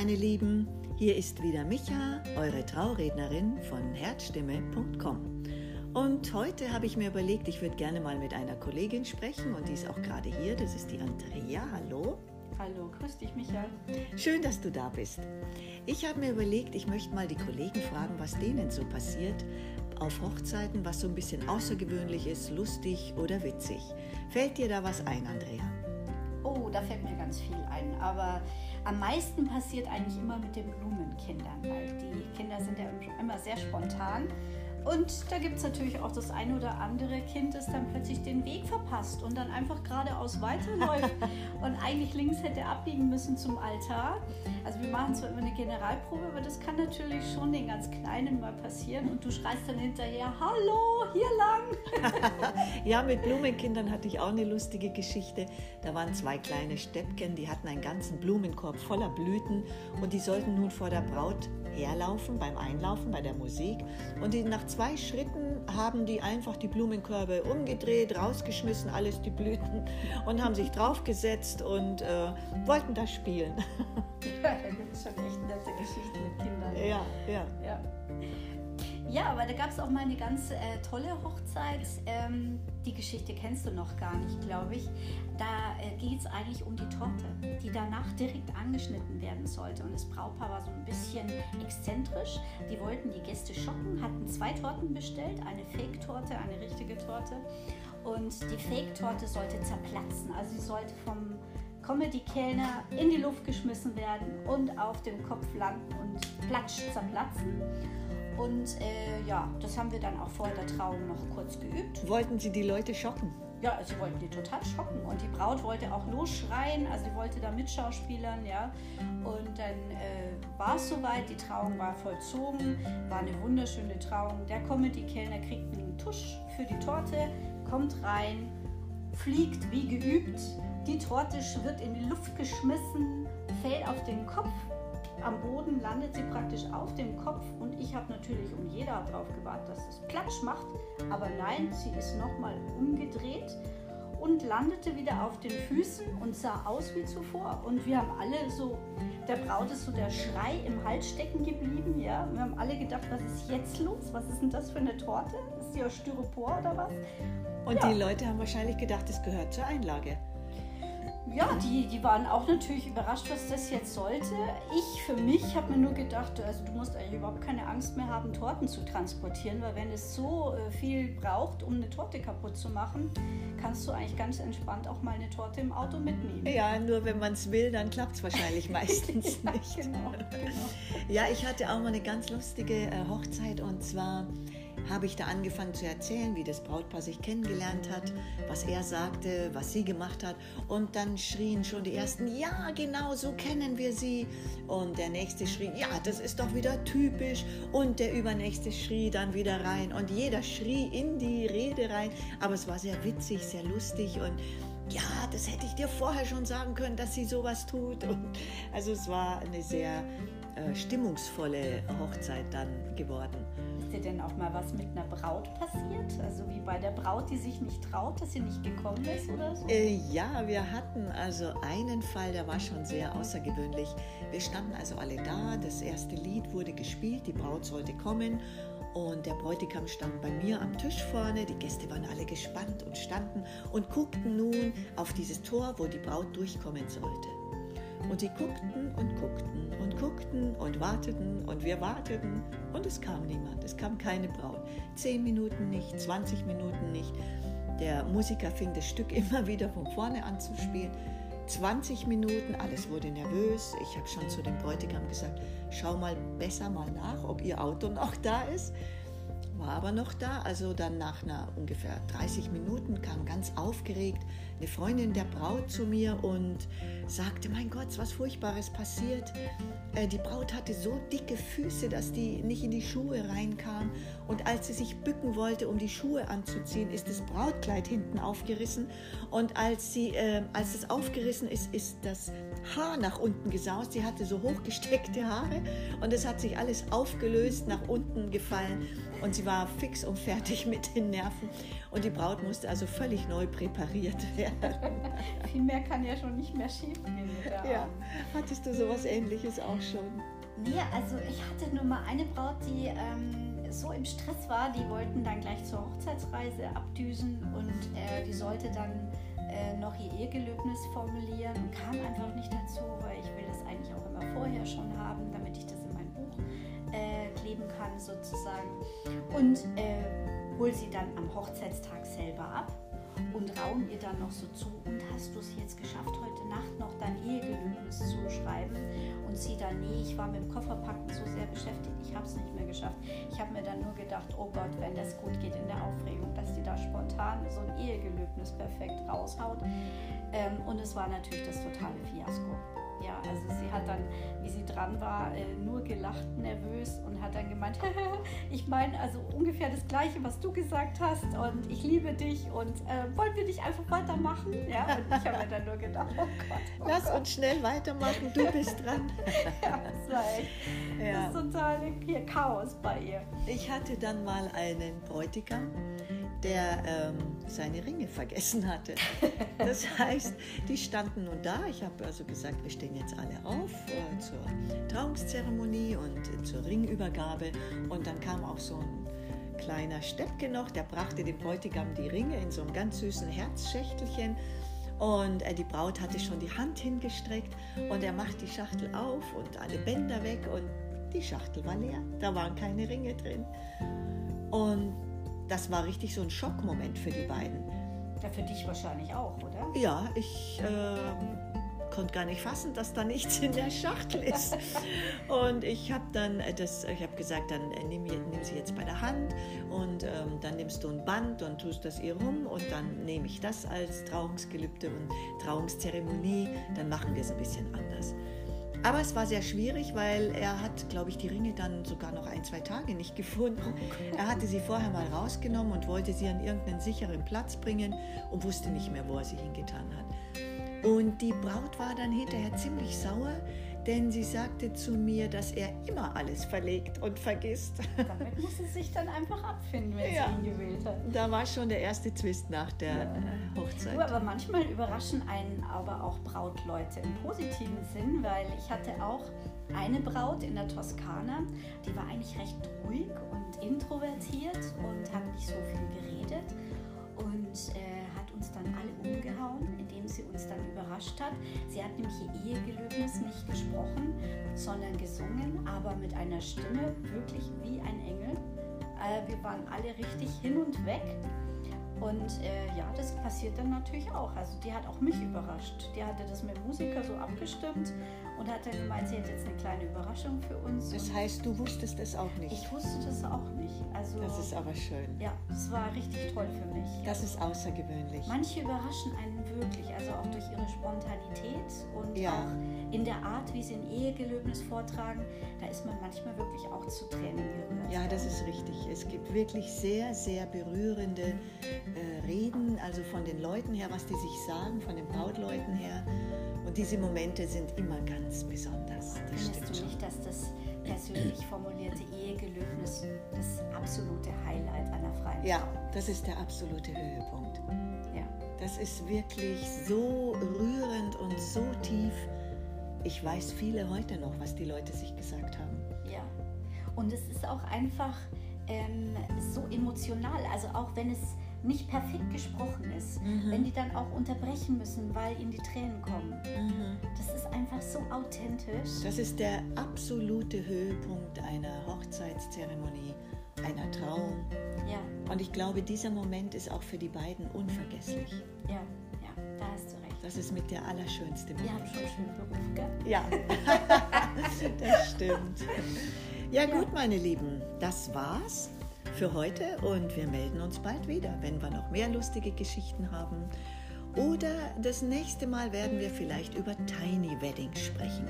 meine Lieben, hier ist wieder Micha, eure Traurednerin von Herzstimme.com. Und heute habe ich mir überlegt, ich würde gerne mal mit einer Kollegin sprechen und die ist auch gerade hier, das ist die Andrea. Hallo. Hallo, grüß dich Micha. Schön, dass du da bist. Ich habe mir überlegt, ich möchte mal die Kollegen fragen, was denen so passiert auf Hochzeiten, was so ein bisschen außergewöhnlich ist, lustig oder witzig. Fällt dir da was ein, Andrea? Oh, da fällt mir ganz viel ein. Aber am meisten passiert eigentlich immer mit den Blumenkindern, weil die Kinder sind ja immer sehr spontan. Und da gibt es natürlich auch das ein oder andere Kind, das dann plötzlich den Weg verpasst und dann einfach geradeaus weiterläuft und eigentlich links hätte abbiegen müssen zum Altar. Also wir machen zwar immer eine Generalprobe, aber das kann natürlich schon den ganz Kleinen mal passieren und du schreist dann hinterher, hallo, hier lang. ja, mit Blumenkindern hatte ich auch eine lustige Geschichte. Da waren zwei kleine Steppken, die hatten einen ganzen Blumenkorb voller Blüten und die sollten nun vor der Braut herlaufen beim Einlaufen, bei der Musik. Und die, nach zwei Schritten haben die einfach die Blumenkörbe umgedreht, rausgeschmissen, alles die Blüten und haben sich draufgesetzt und äh, wollten da spielen. Ja, da gibt es schon echt nette Geschichten mit Kindern. Ja, ja. ja. Ja, aber da gab es auch mal eine ganz äh, tolle Hochzeit. Ähm, die Geschichte kennst du noch gar nicht, glaube ich. Da äh, geht es eigentlich um die Torte, die danach direkt angeschnitten werden sollte. Und das Brautpaar war so ein bisschen exzentrisch. Die wollten die Gäste schocken, hatten zwei Torten bestellt, eine Fake-Torte, eine richtige Torte. Und die Fake-Torte sollte zerplatzen. Also sie sollte vom Comedy-Kellner in die Luft geschmissen werden und auf dem Kopf landen und platsch zerplatzen. Und äh, ja, das haben wir dann auch vor der Trauung noch kurz geübt. Wollten Sie die Leute schocken? Ja, sie wollten die total schocken. Und die Braut wollte auch losschreien, also sie wollte da mitschauspielern, ja. Und dann äh, war es soweit, die Trauung war vollzogen, war eine wunderschöne Trauung. Der Comedy-Kellner kriegt einen Tusch für die Torte, kommt rein, fliegt wie geübt, die Torte wird in die Luft geschmissen, fällt auf den Kopf am Boden landet sie praktisch auf dem Kopf und ich habe natürlich und jeder hat darauf gewartet, dass es Platsch macht, aber nein, sie ist nochmal umgedreht und landete wieder auf den Füßen und sah aus wie zuvor. Und wir haben alle so, der Braut ist so der Schrei im Hals stecken geblieben, ja. Wir haben alle gedacht, was ist jetzt los? Was ist denn das für eine Torte? Ist die aus Styropor oder was? Und ja. die Leute haben wahrscheinlich gedacht, es gehört zur Einlage ja, die, die waren auch natürlich überrascht, was das jetzt sollte. Ich für mich habe mir nur gedacht, also du musst eigentlich überhaupt keine Angst mehr haben, Torten zu transportieren, weil wenn es so äh, viel braucht, um eine Torte kaputt zu machen, kannst du eigentlich ganz entspannt auch mal eine Torte im Auto mitnehmen. Ja, nur wenn man es will, dann klappt es wahrscheinlich meistens ja, nicht. Genau, genau. Ja, ich hatte auch mal eine ganz lustige äh, Hochzeit und zwar habe ich da angefangen zu erzählen, wie das Brautpaar sich kennengelernt hat, was er sagte, was sie gemacht hat. Und dann schrien schon die ersten, ja, genau, so kennen wir sie. Und der nächste schrie, ja, das ist doch wieder typisch. Und der übernächste schrie dann wieder rein. Und jeder schrie in die Rede rein. Aber es war sehr witzig, sehr lustig und ja, das hätte ich dir vorher schon sagen können, dass sie sowas tut. Und also es war eine sehr äh, stimmungsvolle Hochzeit dann geworden. Ist dir denn auch mal was mit einer Braut passiert? Also wie bei der Braut, die sich nicht traut, dass sie nicht gekommen ist oder so? Äh, ja, wir hatten also einen Fall, der war schon sehr außergewöhnlich. Wir standen also alle da, das erste Lied wurde gespielt, die Braut sollte kommen und der Bräutigam stand bei mir am Tisch vorne. Die Gäste waren alle gespannt und standen und guckten nun auf dieses Tor, wo die Braut durchkommen sollte. Und sie guckten und guckten guckten und warteten und wir warteten und es kam niemand, es kam keine Braut. Zehn Minuten nicht, 20 Minuten nicht. Der Musiker fing das Stück immer wieder von vorne an zu spielen. 20 Minuten, alles wurde nervös. Ich habe schon zu dem Bräutigam gesagt, schau mal besser mal nach, ob ihr Auto noch da ist war aber noch da. Also dann nach einer ungefähr 30 Minuten kam ganz aufgeregt eine Freundin der Braut zu mir und sagte, mein Gott, was Furchtbares passiert. Äh, die Braut hatte so dicke Füße, dass die nicht in die Schuhe reinkam. Und als sie sich bücken wollte, um die Schuhe anzuziehen, ist das Brautkleid hinten aufgerissen. Und als, sie, äh, als es aufgerissen ist, ist das Haar nach unten gesaust. Sie hatte so hochgesteckte Haare und es hat sich alles aufgelöst, nach unten gefallen. Und sie war fix und fertig mit den Nerven. Und die Braut musste also völlig neu präpariert werden Viel mehr kann ja schon nicht mehr schief gehen. Ja. Hattest du sowas ähnliches auch schon? Nee, also ich hatte nur mal eine Braut, die ähm, so im Stress war, die wollten dann gleich zur Hochzeitsreise abdüsen und äh, die sollte dann äh, noch ihr Ehegelöbnis formulieren und kam einfach nicht dazu, weil ich will das eigentlich auch immer vorher schon haben, damit ich das in mein Buch äh, kleben kann sozusagen. Und äh, hol sie dann am Hochzeitstag selber ab und raum ihr dann noch so zu, und hast du es jetzt geschafft, heute Nacht noch dein Ehegelöbnis zu schreiben? Und sie dann, nee, ich war mit dem Kofferpacken so sehr beschäftigt, ich habe es nicht mehr geschafft. Ich habe mir dann nur gedacht, oh Gott, wenn das gut geht in der Aufregung, dass die da spontan so ein Ehegelöbnis perfekt raushaut. Ähm, und es war natürlich das totale Fiasko. Ja, also sie hat dann, wie sie dran war, äh, nur gelacht, nervös und hat dann gemeint, ich meine also ungefähr das Gleiche, was du gesagt hast und ich liebe dich und äh, wollen wir nicht einfach weitermachen? Ja, und ich habe mir dann nur gedacht, oh Gott. Oh Lass Gott. uns schnell weitermachen, du bist dran. ja, das war echt, ja. das ist total hier Chaos bei ihr. Ich hatte dann mal einen Bräutigam, der ähm, seine Ringe vergessen hatte. Das heißt, die standen nun da. Ich habe also gesagt, wir stehen jetzt alle auf äh, zur Trauungszeremonie und äh, zur Ringübergabe. Und dann kam auch so ein kleiner Steppke noch, der brachte dem Bräutigam die Ringe in so einem ganz süßen Herzschächtelchen. Und äh, die Braut hatte schon die Hand hingestreckt und er macht die Schachtel auf und alle Bänder weg und die Schachtel war leer. Da waren keine Ringe drin. Und das war richtig so ein Schockmoment für die beiden. Ja, für dich wahrscheinlich auch, oder? Ja, ich äh, konnte gar nicht fassen, dass da nichts in der Schachtel ist. Und ich habe dann das, ich habe gesagt, dann äh, nimm, nimm, sie jetzt bei der Hand und ähm, dann nimmst du ein Band und tust das ihr rum und dann nehme ich das als Trauungsgelübde und Trauungszeremonie. Dann machen wir es ein bisschen anders. Aber es war sehr schwierig, weil er hat, glaube ich, die Ringe dann sogar noch ein, zwei Tage nicht gefunden. Er hatte sie vorher mal rausgenommen und wollte sie an irgendeinen sicheren Platz bringen und wusste nicht mehr, wo er sie hingetan hat. Und die Braut war dann hinterher ziemlich sauer, denn sie sagte zu mir, dass er immer alles verlegt und vergisst. Damit muss sie sich dann einfach abfinden, wenn ja. sie ihn gewählt hat. Da war schon der erste Twist nach der ja. Hochzeit. Du, aber manchmal überraschen einen aber auch Brautleute im positiven Sinn, weil ich hatte auch eine Braut in der Toskana, die war eigentlich recht ruhig und introvertiert und hat nicht so viel geredet und äh, uns dann alle umgehauen, indem sie uns dann überrascht hat. Sie hat nämlich ihr Ehegelöbnis nicht gesprochen, sondern gesungen, aber mit einer Stimme wirklich wie ein Engel. Äh, wir waren alle richtig hin und weg. Und äh, ja, das passiert dann natürlich auch. Also die hat auch mich überrascht. Die hatte das mit dem Musiker so abgestimmt und hat dann gemeint, sie hätte jetzt eine kleine Überraschung für uns. Das heißt, du wusstest es auch nicht? Ich wusste das auch nicht. Also, das ist aber schön. Ja, das war richtig toll für mich. Das ist außergewöhnlich. Manche überraschen einen wirklich, also auch durch ihre Spontanität und ja. auch in der Art, wie sie ein Ehegelöbnis vortragen. Da ist man manchmal wirklich auch zu Tränen gerührt. Ja, das ist richtig. Es gibt wirklich sehr, sehr berührende äh, Reden, also von den Leuten her, was die sich sagen, von den Brautleuten her. Und diese Momente sind immer ganz besonders. Das Findest du nicht, dass das persönlich formulierte Ehegelöbnis das absolute Highlight einer freien Ja, das ist der absolute Höhepunkt. Ja. Das ist wirklich so rührend und so tief. Ich weiß viele heute noch, was die Leute sich gesagt haben. Ja. Und es ist auch einfach ähm, so emotional. Also auch wenn es nicht perfekt gesprochen ist, mhm. wenn die dann auch unterbrechen müssen, weil ihnen die Tränen kommen. Mhm. Das ist einfach so authentisch. Das ist der absolute Höhepunkt einer Hochzeitszeremonie, einer Trauung. Ja. Und ich glaube, dieser Moment ist auch für die beiden unvergesslich. Ja, ja, da hast du recht. Das ist mit der allerschönste Moment. Wir haben schon schönen Beruf, gell? Ja, das stimmt. Ja, gut, meine Lieben, das war's für heute und wir melden uns bald wieder, wenn wir noch mehr lustige Geschichten haben. Oder das nächste Mal werden wir vielleicht über Tiny Weddings sprechen.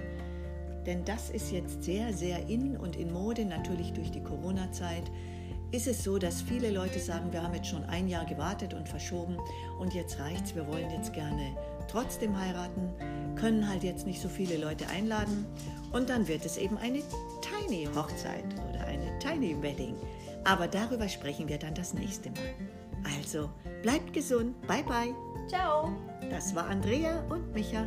Denn das ist jetzt sehr, sehr in und in Mode, natürlich durch die Corona-Zeit. Ist es so, dass viele Leute sagen, wir haben jetzt schon ein Jahr gewartet und verschoben und jetzt reicht's, wir wollen jetzt gerne trotzdem heiraten, können halt jetzt nicht so viele Leute einladen und dann wird es eben eine Tiny Hochzeit oder eine Tiny Wedding. Aber darüber sprechen wir dann das nächste Mal. Also, bleibt gesund. Bye bye. Ciao. Das war Andrea und Micha.